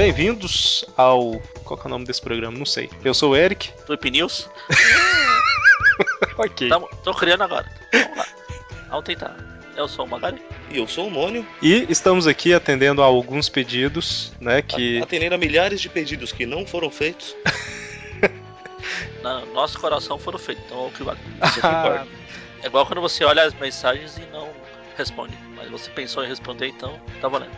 bem-vindos ao. Qual que é o nome desse programa? Não sei. Eu sou o Eric. Tweep News? ok. Tamo, tô criando agora. Vamos lá. Vamos tentar. Eu sou o Magari. E eu sou o Mônio, E estamos aqui atendendo a alguns pedidos, né? Que. atendendo a milhares de pedidos que não foram feitos. Na nosso coração foram feitos, então é o que vale. Você concorda? É igual quando você olha as mensagens e não responde. Mas você pensou em responder, então tá valendo.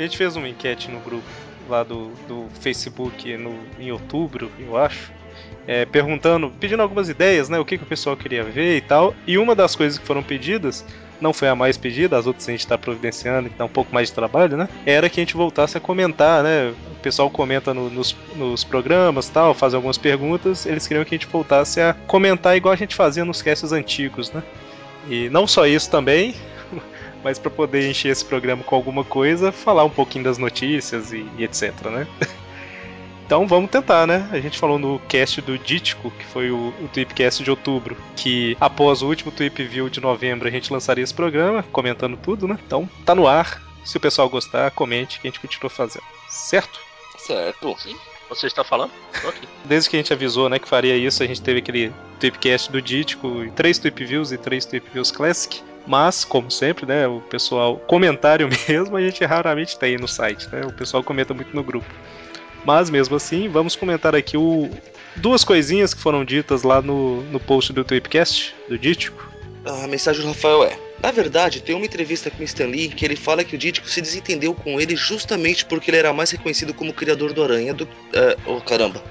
A gente fez uma enquete no grupo lá do, do Facebook no, em outubro, eu acho. é, perguntando, pedindo algumas ideias, né? O que, que o pessoal queria ver e tal. E uma das coisas que foram pedidas, não foi a mais pedida, as outras a gente está providenciando, que dá um pouco mais de trabalho, né? Era que a gente voltasse a comentar, né? O pessoal comenta no- nos, nos programas tal, faz algumas perguntas. Eles queriam que a gente voltasse a comentar igual a gente fazia nos casts antigos, né? E não só isso também, mas para poder encher esse programa com alguma coisa, falar um pouquinho das notícias e, e etc, né? Então vamos tentar, né? A gente falou no cast do Dítico, que foi o, o Tweepcast de outubro, que após o último Tweep View de novembro a gente lançaria esse programa, comentando tudo, né? Então tá no ar. Se o pessoal gostar, comente que a gente continua fazendo. Certo? Certo. Sim? Você está falando? Tô aqui. Desde que a gente avisou, né, que faria isso, a gente teve aquele Tweepcast do Dítico, três Tweep Views e três Tweep Views Classic. Mas, como sempre, né, o pessoal, comentário mesmo, a gente raramente tem no site, né? O pessoal comenta muito no grupo. Mas mesmo assim, vamos comentar aqui o duas coisinhas que foram ditas lá no, no post do Tweepcast, do Dítico. A mensagem do Rafael é: Na verdade, tem uma entrevista com Stan Lee que ele fala que o Dítico se desentendeu com ele justamente porque ele era mais reconhecido como criador do Aranha do. É, oh caramba.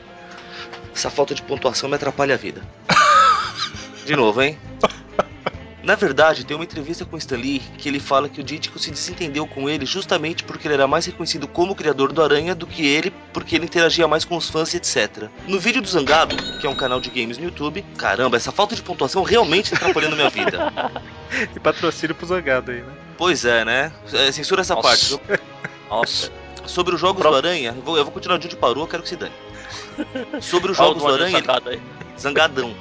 Essa falta de pontuação me atrapalha a vida. De novo, hein? Na verdade, tem uma entrevista com o Stan Lee que ele fala que o Dítico se desentendeu com ele justamente porque ele era mais reconhecido como criador do Aranha do que ele, porque ele interagia mais com os fãs e etc. No vídeo do Zangado, que é um canal de games no YouTube, caramba, essa falta de pontuação realmente tá atrapalhando minha vida. E patrocínio pro Zangado aí, né? Pois é, né? É, censura essa Nossa. parte. Nossa. Sobre os jogos Pro- do Aranha, eu vou, eu vou continuar de onde parou, eu quero que se dane. Sobre os jogos do Aranha, ele- zangadão.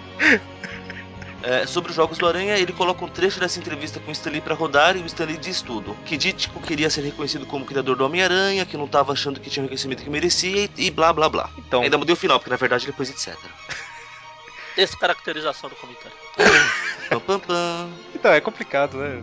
É, sobre os jogos do Aranha, ele coloca um trecho dessa entrevista com o Stanley pra rodar e o Stanley diz tudo. Que Dítico queria ser reconhecido como criador do Homem-Aranha, que não tava achando que tinha o reconhecimento que merecia e, e blá blá blá. Então, Ainda mudei o final, porque na verdade depois etc. Descaracterização do comentário. Pam pam pam. então é complicado, né?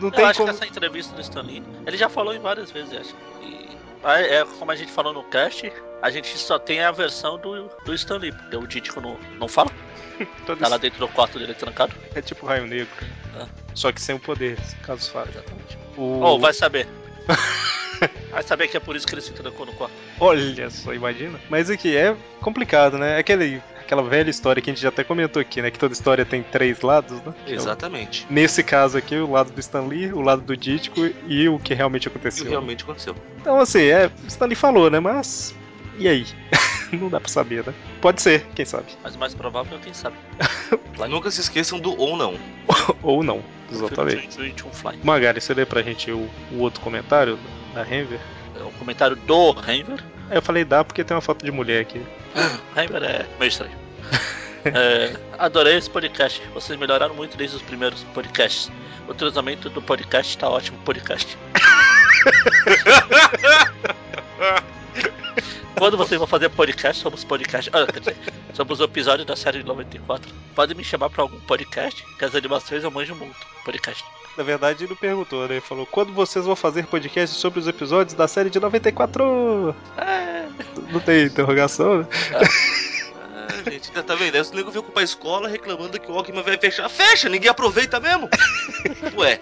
Não Eu tem acho como. que essa entrevista do Stan Lee, ele já falou em várias vezes, acho. E é como a gente falou no cast, a gente só tem a versão do, do Stan Lee, porque o Dítico não, não fala, todo tá lá dentro do quarto dele trancado. É tipo raio negro. Ah. Só que sem o poder, caso fale. Exatamente. O... Ou vai saber. vai saber que é por isso que ele se trancou no quarto. Olha só, imagina. Mas aqui é complicado, né? Aquele, aquela velha história que a gente já até comentou aqui, né? Que toda história tem três lados, né? Exatamente. Nesse caso aqui, o lado do Stan Lee, o lado do Dítico e o que realmente aconteceu. realmente aconteceu. Então, assim, é, o Stan Lee falou, né? Mas. E aí? Não dá pra saber, né? Pode ser, quem sabe. Mas o mais provável é quem sabe. Nunca se esqueçam do ou não. Ou não, exatamente. 21 Fly. Magari, você lê pra gente o, o outro comentário da Renver? É o comentário do Renver. Eu falei dá porque tem uma foto de mulher aqui. Renver é meio estranho. É, adorei esse podcast. Vocês melhoraram muito desde os primeiros podcasts. O tratamento do podcast tá ótimo, podcast. Quando vocês vão fazer podcast sobre os podcasts. Ah, quer dizer, sobre os episódios da série de 94, podem me chamar pra algum podcast, que as animações eu manjo muito. Podcast. Na verdade, ele não perguntou, né? Ele falou: quando vocês vão fazer podcast sobre os episódios da série de 94? É, Não tem interrogação, né? Ah, gente, tá- tá vendo? Aí o nego veio pra escola reclamando que o Ogman vai fechar. Fecha, ninguém aproveita mesmo. Ué,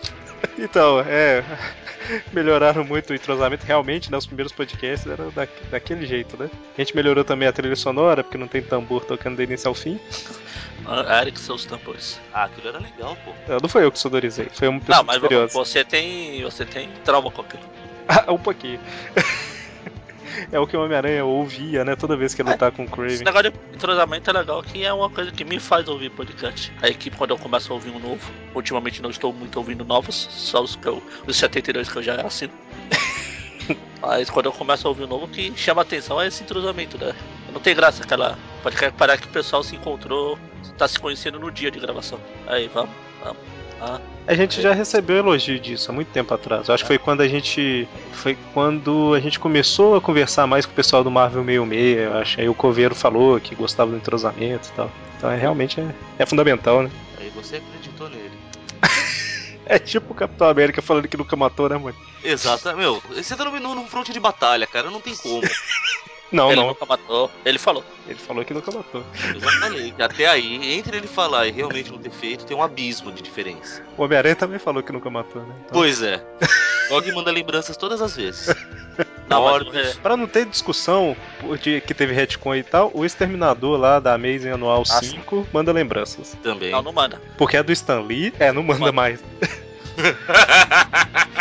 Então, é. Melhoraram muito o entrosamento. Realmente, né? Os primeiros podcasts eram da, daquele jeito, né? A gente melhorou também a trilha sonora, porque não tem tambor tocando do início ao fim. ah, Eric, seus tambores. ah, aquilo era legal, pô. Não, foi eu que sonorizei, foi uma pessoa Não, mas misteriosa. você tem. Você tem trauma com aquilo. Ah, um pouquinho. É o que o Homem-Aranha ouvia, né? Toda vez que ele tá com o Esse Craven. negócio de entrosamento é legal, que é uma coisa que me faz ouvir podcast. A equipe, quando eu começo a ouvir um novo, ultimamente não estou muito ouvindo novos, só os, que eu, os 72 que eu já assino. Mas quando eu começo a ouvir um novo, o que chama atenção é esse entrosamento, né? Não tem graça aquela. Pode parar que o pessoal se encontrou, tá se conhecendo no dia de gravação. Aí, vamos, vamos. A gente já recebeu elogio disso há muito tempo atrás. Eu acho que foi quando a gente. Foi quando a gente começou a conversar mais com o pessoal do Marvel 66, eu acho. Aí o Coveiro falou que gostava do entrosamento e tal. Então é, realmente é, é fundamental, né? Aí você acreditou nele. É tipo o Capitão América falando que nunca matou, né, mano? Exato, meu. Você tá no, num fronte de batalha, cara. Não tem como. Não, ele não. nunca matou. Ele falou. Ele falou que nunca matou. Eu já falei. que Até aí, entre ele falar e realmente não ter feito, tem um abismo de diferença. O Homem-Aranha também falou que nunca matou, né? Então, Pois é. Og manda lembranças todas as vezes. Não, mas Mortos. é, Pra não ter discussão de que teve retcon e tal, o Exterminador lá da Amazing Anual Ah, 5 manda lembranças. Também. não, não manda. Porque é do Stan Lee, é, não manda Manda. mais.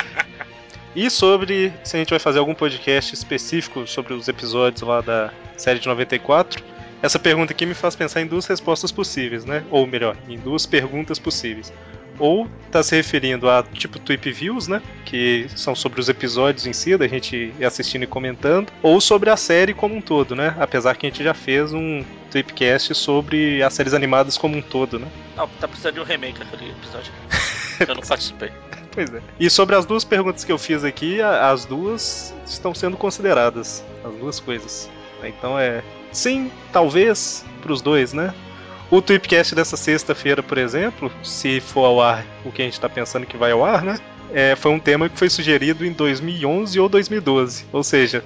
E sobre se a gente vai fazer algum podcast específico sobre os episódios lá da série de 94, essa pergunta aqui me faz pensar em duas respostas possíveis, né? Ou melhor, em duas perguntas possíveis. Ou tá se referindo a tipo Tweep Views, né? Que são sobre os episódios em si, da gente assistindo e comentando. Ou sobre a série como um todo, né? Apesar que a gente já fez um Tweepcast sobre as séries animadas como um todo, né? Não, tá precisando de um remake aquele episódio. Eu não participei. Pois é. E sobre as duas perguntas que eu fiz aqui, as duas estão sendo consideradas. As duas coisas. Então é. Sim, talvez, pros dois, né? O Tweepcast dessa sexta-feira, por exemplo, se for ao ar o que a gente tá pensando que vai ao ar, né? É, foi um tema que foi sugerido em 2011 ou 2012. Ou seja,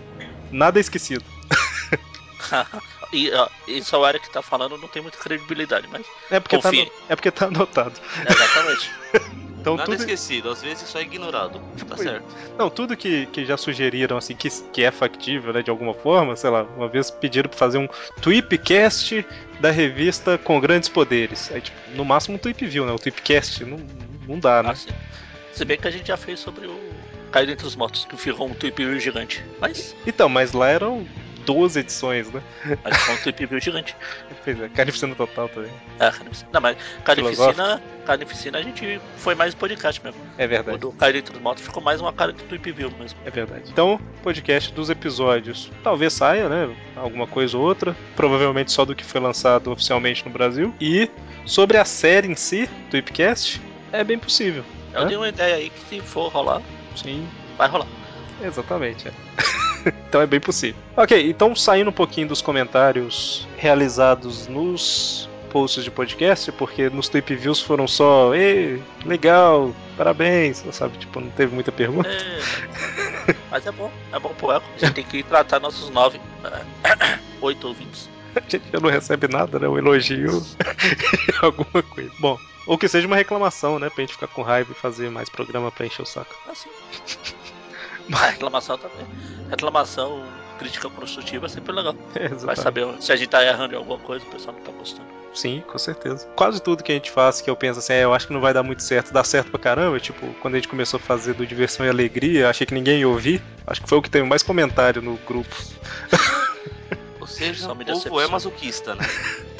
nada é esquecido. e ó, isso é o Eric que tá falando, não tem muita credibilidade, mas. É porque, tá, ano- é porque tá anotado. Exatamente. Então Nada tudo, esquecido, às vezes só é ignorado. Tá Pois. certo. Não, tudo que, que já sugeriram, assim, que, que é factível, né, de alguma forma, sei lá, uma vez pediram pra fazer um Tweepcast da revista com grandes poderes. Aí, tipo, no máximo um Tweep View, né? O Tweepcast não, não dá, né? Assim. Se bem que a gente já fez sobre o Caído entre os Mortos, que ficou um Tweep View gigante. Mas, Então, mas lá eram 12 edições, né? mas ficou um Tweep View gigante. Pois é, Carnificina Total também. É, Carnificina. Não, mas Carnificina, Carnificina a gente foi mais podcast mesmo. É O verdade, do Caído entre os Mortos ficou mais uma cara de Tweep View mesmo. é verdade. Então, podcast dos episódios. Talvez saia, né? Alguma coisa ou outra. Provavelmente só do que foi lançado oficialmente no Brasil. E sobre a série em si, Tweepcast, é bem possível. Eu Hã? dei uma ideia aí que se for rolar, Sim, vai rolar. Exatamente. é. então é bem possível. Ok, então saindo um pouquinho dos comentários realizados nos posts de podcast, porque nos Tweep Views foram só, Ê, legal, parabéns, sabe? Tipo, não teve muita pergunta. É, mas é bom, é bom pro eco. A gente tem que tratar nossos nove, é, oito ouvintes. A gente já não recebe nada, né? Um elogio, alguma coisa. Bom, ou que seja uma reclamação, né? Pra gente ficar com raiva e fazer mais programa pra encher o saco. Assim. Mas reclamação também. Reclamação, crítica construtiva é sempre legal. Vai saber se a gente tá errando em alguma coisa, o pessoal não tá gostando. Sim, com certeza. Quase tudo que a gente faz que eu penso assim, é, eu acho que não vai dar muito certo, dá certo pra caramba. Tipo, quando a gente começou a fazer do Diversão e Alegria, achei que ninguém ia ouvir. Acho que foi o que teve mais comentário no grupo. Ou seja, Só o me povo é masoquista, né?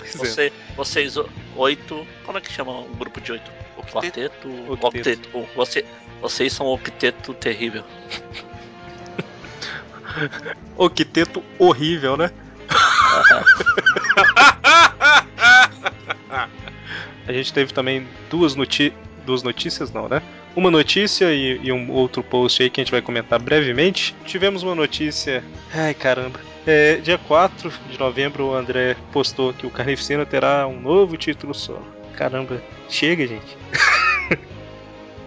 É. Você, vocês o- oito. Como é que chama um grupo de oito? Quarteto? Octeto. Octeto. Você, vocês são o octeto terrível. O quiteto horrível, né? a gente teve também duas, noti duas notícias, não, né? Uma notícia e, e um outro post aí que a gente vai comentar brevemente. Tivemos uma notícia. Ai caramba. É, dia 4 de novembro, o André postou que o Carnificina terá um novo título solo. Caramba, chega, gente.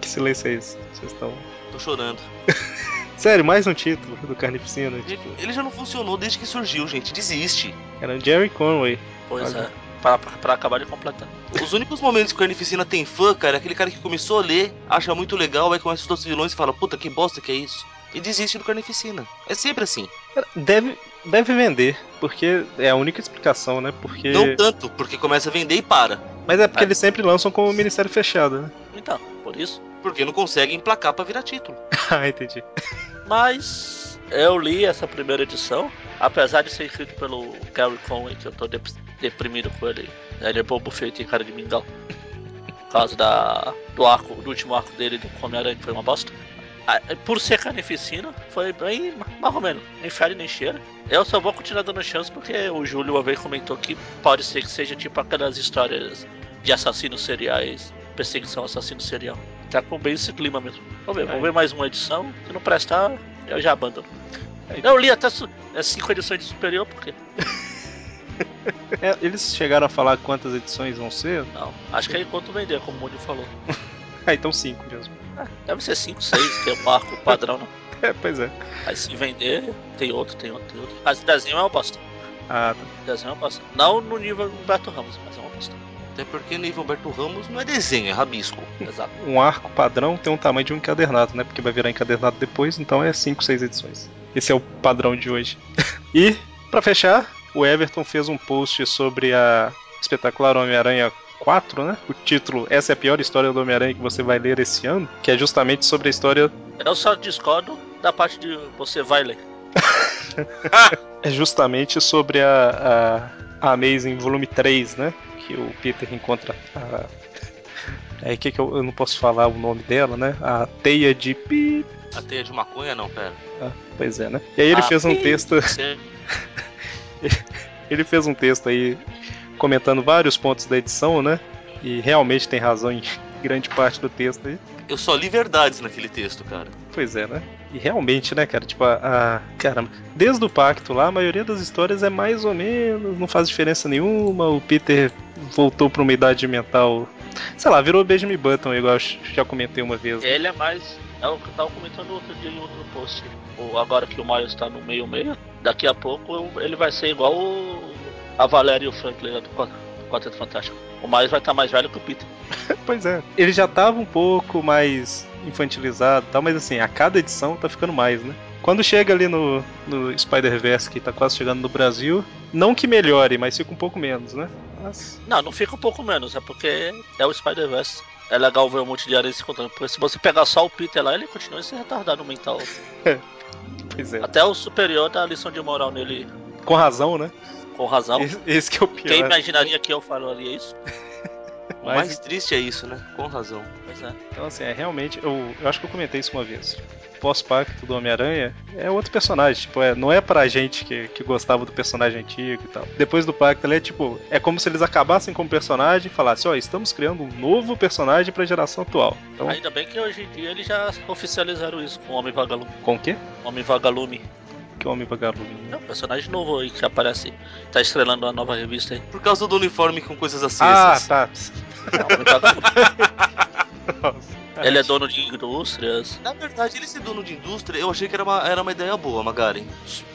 que silêncio é esse? Vocês estão. Tô chorando. Sério, mais um título do Carnificina. Ele, Tipo, ele já não funcionou desde que surgiu, gente. Desiste. era o Jerry Conway. Pois Olha. é. Pra, pra, pra acabar de completar. Os únicos momentos que o Carnificina tem fã, cara, é aquele cara que começou a ler, acha muito legal, aí começa os outros vilões e fala, puta, que bosta que é isso. E desiste do Carnificina. É sempre assim. Deve, deve vender, porque é a única explicação, né? Porque. Não tanto, porque começa a vender e para. Mas é porque É. eles sempre lançam com o Ministério fechado, né? Então, por isso. Porque não consegue emplacar pra virar título. ah, entendi. Mas eu li essa primeira edição, apesar de ser escrito pelo Gary Conway, que eu tô dep- deprimido com ele. Ele é bobo feito e cara de mingau. Por causa da, do arco, do último arco dele do Homem-Aranha, que foi uma bosta. Ah, Por ser carnificina, foi bem mais ou menos, nem fere nem cheira. Eu só vou continuar dando chance porque o Júlio uma vez comentou que pode ser que seja tipo aquelas histórias de assassinos seriais perseguição assassino serial. Tá com bem esse clima mesmo. Vamos ver, É. vamos ver mais uma edição. Se não prestar, eu já abandono. Eu li até é, cinco edições de superior, porque. É, eles chegaram a falar quantas edições vão ser? Não, acho que é enquanto vender, como o Mônio falou. Ah, então cinco mesmo. É, deve ser 5, 6, que é o marco padrão, né? É, pois é. Aí se vender, tem outro, tem outro, tem outro. Mas desenho é uma bosta. Ah, tá. Desenho é uma bosta. Não no nível Humberto Ramos, mas é uma bosta. Até porque nível Humberto Ramos não é desenho, é rabisco. Exato. um arco padrão tem um tamanho de um encadernado, né? Porque vai virar encadernado depois, então é 5, 6 edições. Esse é o padrão de hoje. e, pra fechar, o Everton fez um post sobre a espetacular Homem-Aranha 4, né? O título Essa é a pior história do Homem-Aranha que você vai ler esse ano, que é justamente sobre a história. Eu só discordo da parte de você vai ler. É justamente sobre a, a, a Amazing Volume 3, né? Que o Peter encontra a. É que, que eu, eu não posso falar o nome dela, né? A teia de pi. A teia de maconha não, pera. Ah, pois é, né? E aí ele Ah, fez um pi. texto. Ele fez um texto aí comentando vários pontos da edição, né? E realmente tem razão em grande parte do texto aí. Eu só li verdades naquele texto, cara. Pois é, né? E realmente, né, cara? Tipo, a. a- Caramba, desde o pacto lá, a maioria das histórias é mais ou menos, não faz diferença nenhuma. O Peter voltou pra uma idade mental. Sei lá, virou Benjamin Button, igual eu já comentei uma vez. Ele é mais. É o que eu tava comentando outro dia em outro post. O, agora que o Miles tá no meio-meio, daqui a pouco ele vai ser igual o, a Valéria e o Franklin lá do Quarteto Fantástico. O Miles vai estar mais velho que o Peter. Pois é. Ele já tava um pouco mais infantilizado e tal, mas assim, a cada edição tá ficando mais, né? Quando chega ali no, no Spider-Verse, que tá quase chegando no Brasil, não que melhore, mas fica um pouco menos, né? Mas, Não, não fica um pouco menos, é porque é o Spider-Verse. É legal ver um monte de aranha se encontrando. Porque se você pegar só o Peter lá, ele continua esse retardado mental. pois é. Até o superior dá lição de moral nele Com razão, né? Com razão. Esse, esse que é o pior. Quem imaginaria que eu falaria isso? O Mas- mais triste é isso, né? Com razão. Pois é. Então, assim, é realmente. Eu, eu acho que eu comentei isso uma vez. Pós-pacto do Homem-Aranha é outro personagem. Tipo, é, não é pra gente que, que gostava do personagem antigo e tal. Depois do pacto, ele é tipo. É como se eles acabassem com o personagem e falassem: Ó, estamos criando um novo personagem pra geração atual. Então, Ainda bem que hoje em dia eles já oficializaram isso com o Homem Vagalume. com o quê? Homem Vagalume. Que Homem Vagalume. É um personagem novo aí que aparece. Tá estrelando a nova revista aí. Por causa do uniforme com coisas Ah, acesas. tá. O Homem Vagalume. Nossa. Ele é dono de indústrias. Na verdade, ele ser dono de indústria, eu achei que era uma, era uma ideia boa, Magaren.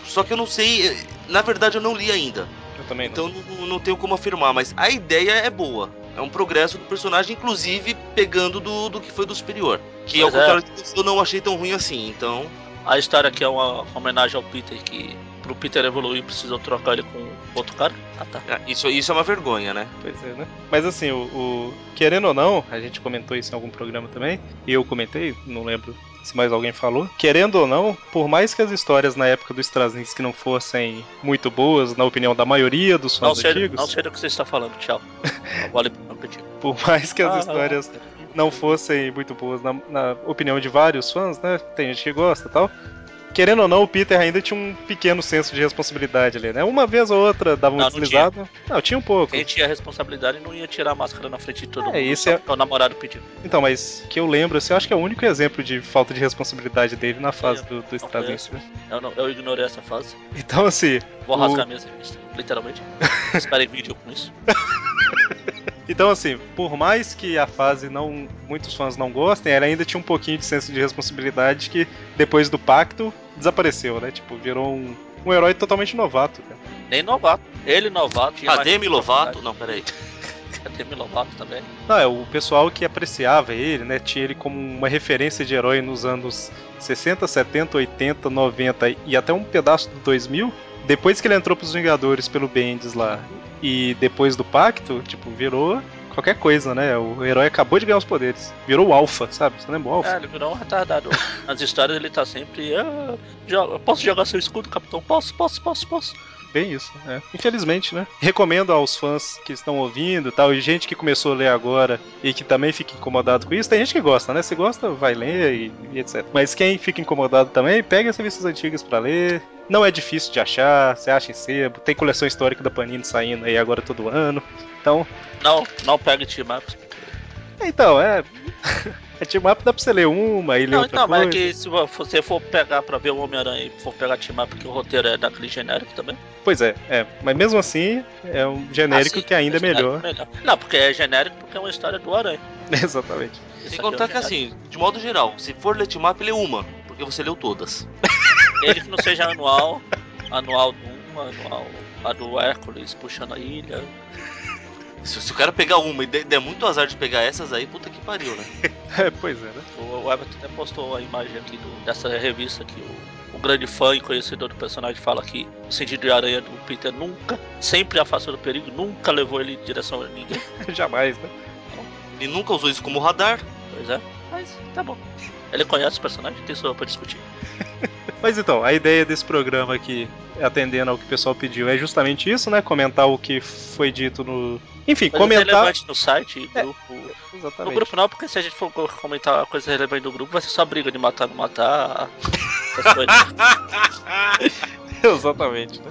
Só que eu não sei. eh, Na verdade, eu não li ainda. Eu também não. Então não, não tenho como afirmar, mas a ideia é boa. É um progresso do personagem, inclusive pegando do, do que foi do superior. Que ao é. contrário disso, eu não achei tão ruim assim, então. A história aqui é uma homenagem ao Peter que pro Peter evoluir precisam trocar ele com outro cara. Ah tá. é, Isso, isso é uma vergonha, né? Pois é, né? Mas assim, o, o- querendo ou não, a gente comentou isso em algum programa também, e eu comentei, não lembro se mais alguém falou. Querendo ou não, por mais que as histórias na época do Straczynski não fossem muito boas, na opinião da maioria dos Não fãs sei, antigos, não sei do que você está falando, tchau. Vale não por mais que as Ah, histórias não fossem muito boas na, na opinião de vários fãs, né? Tem gente que gosta e tal. Querendo ou não, o Peter ainda tinha um pequeno senso de responsabilidade ali, né? Uma vez ou outra dava uma Não, não deslizada. Não, tinha um pouco. Quem tinha responsabilidade não ia tirar a máscara na frente de todo É, mundo. só é- o namorado pediu. Então, mas que eu lembro, assim, eu acho que é o único exemplo de falta de responsabilidade dele na fase do, do Straczynski. né? Eu, não, eu ignorei essa fase. Então, assim, Vou O- rasgar minhas revistas, literalmente. Esperem vídeo com isso. então assim, por mais que a fase não muitos fãs não gostem, ela ainda tinha um pouquinho de senso de responsabilidade que depois do pacto desapareceu, né? Tipo, virou um, um herói totalmente novato, cara. Nem novato. Ele novato. tinha Demi Lovato. Não, peraí. Demi Lovato também. Não, é o pessoal que apreciava ele, né? Tinha ele como uma referência de herói nos anos 60, 70, 80, 90 e até um pedaço do 2000. Depois que ele entrou pros Vingadores pelo Bendis lá e depois do pacto, tipo, virou qualquer coisa, né? O herói acabou de ganhar os poderes. Virou o Alpha, sabe? Você lembra o Alpha? É, ele virou um retardado. Nas histórias ele tá sempre. "Ah, joga- posso jogar seu escudo, capitão? Posso, posso, posso, posso. Bem isso, né? Infelizmente, né? Recomendo aos fãs que estão ouvindo e tal, e gente que começou a ler agora e que também fica incomodado com isso. Tem gente que gosta, né? Se gosta, vai ler e, e etc. Mas quem fica incomodado também, pega as revistas antigas pra ler. Não é difícil de achar, você acha em sebo. Tem coleção histórica da Panini saindo aí agora todo ano. Então, Não, não pega team ups. Então, é. É team up dá pra você ler uma e ler Não, outra então, coisa. mas é que se você for pegar pra ver o Homem-Aranha e for pegar team up, porque o roteiro é daquele genérico também. Pois é, é. Mas mesmo assim, é um genérico Ah, sim, que ainda é genérico melhor. Não, porque é genérico porque é uma história do Aranha. Exatamente. Sem é contar que assim, de modo geral, se for ler team up, lê uma, porque você leu todas. Desde que não seja anual, anual do 1, anual a do Hércules puxando a ilha. Se, se o cara pegar uma e der, der muito azar de pegar essas aí, puta que pariu, né? É, pois é, né? O Everton até postou a imagem aqui do- dessa revista que o, o grande fã e conhecedor do personagem fala que o sentido de aranha do Peter nunca, sempre afastou do perigo, nunca levou ele em direção a ninguém. Jamais, né? Ele nunca usou isso como radar. Pois é, mas tá bom. Ele conhece o personagem, tem só pra discutir. Mas então, a ideia desse programa aqui, atendendo ao que o pessoal pediu, é justamente isso, né? Comentar o que foi dito no. Enfim, Coisa comentar. relevante no site É, grupo. No Exatamente. grupo não, porque se a gente for comentar a coisa relevante do grupo, vai ser só briga de matar não matar. essas coisas. Exatamente, né?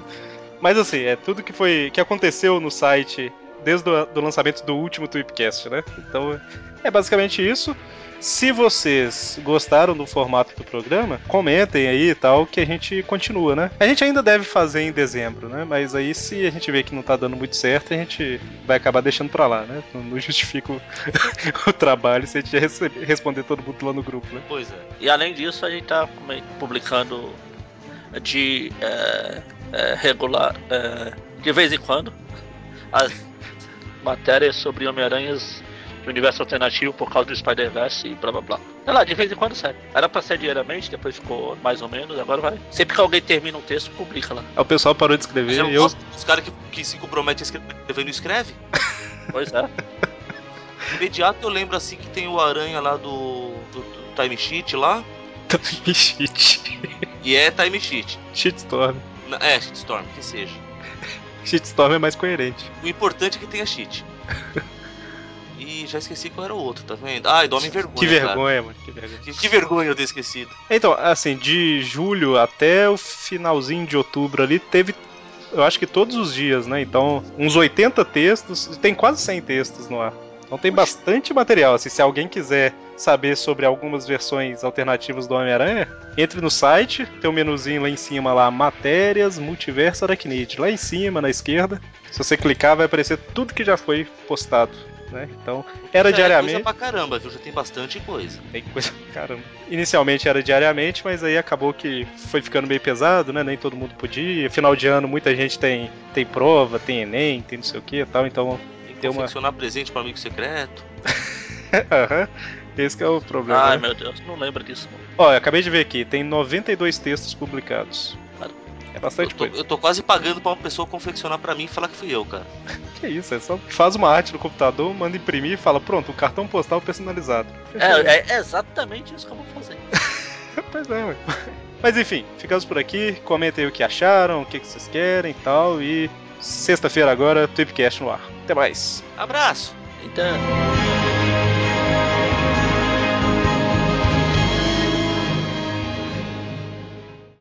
Mas assim, é tudo que foi. que aconteceu no site desde o lançamento do último Tweepcast, né? Então é basicamente isso. Se vocês gostaram do formato do programa, comentem aí e tal, que a gente continua, né? A gente ainda deve fazer em dezembro, né? Mas aí se a gente vê que não tá dando muito certo, a gente vai acabar deixando pra lá, né? Não, justifica o, o trabalho se a gente receber- responder todo mundo lá no grupo, né? Pois é. E além disso, a gente tá publicando de é, é, regular, é, de vez em quando, as matérias sobre Homem-Aranhas do universo alternativo por causa do Spider-Verse e blá blá blá. Sei lá, de vez em quando sai. Era pra ser diariamente, depois ficou mais ou menos, agora vai. Sempre que alguém termina um texto, publica lá. Aí o pessoal parou de escrever eu e eu. dos caras que, que se comprometem a escrever não escreve. Pois é. Imediato eu lembro assim que tem o aranha lá do, do, do Time Sheet lá. Shit. E é Time Sheet. Shitstorm. É, Shitstorm, que seja. Shitstorm é mais coerente. O importante é que tenha cheat. E já esqueci qual era o outro, tá vendo? Ah, e do Homem Vergonha. Que cara. vergonha, mano. Que vergonha. Que, que vergonha eu ter esquecido. Então, assim, de julho até o finalzinho de outubro ali, teve. Eu acho que todos os dias, né? Então, uns 80 textos. Tem quase 100 textos no ar. Então tem bastante material. Assim, se alguém quiser saber sobre algumas versões alternativas do Homem-Aranha, entre no site, tem um menuzinho lá em cima lá, matérias, multiverso aracnide. Lá em cima, na esquerda. Se você clicar, vai aparecer tudo que já foi postado. Né? Então, era Já é diariamente. coisa pra caramba, viu? Já tem bastante coisa. Tem coisa caramba. Inicialmente era diariamente, mas aí acabou que foi ficando meio pesado, né? Nem todo mundo podia. Final de ano muita gente tem, tem prova, tem Enem, tem não sei o que e tal, então. Que Tem uma- confeccionar presente para amigo secreto. Aham. Esse que é o problema. Ai né? meu Deus, não lembra disso. não. Ó, eu acabei de ver aqui, tem 92 textos publicados. Cara, É Eu bastante tô, coisa. eu tô quase pagando pra uma pessoa confeccionar pra mim e falar que fui eu, cara. Que isso, é só faz uma arte no computador, manda imprimir e fala, pronto, um cartão postal personalizado. É, é exatamente isso que eu vou fazer. Pois é, ué. Mas enfim, ficamos por aqui. Comentem o que acharam, o que que vocês querem e tal. E sexta-feira agora, Tweepcast no ar. Até mais. Abraço! Então.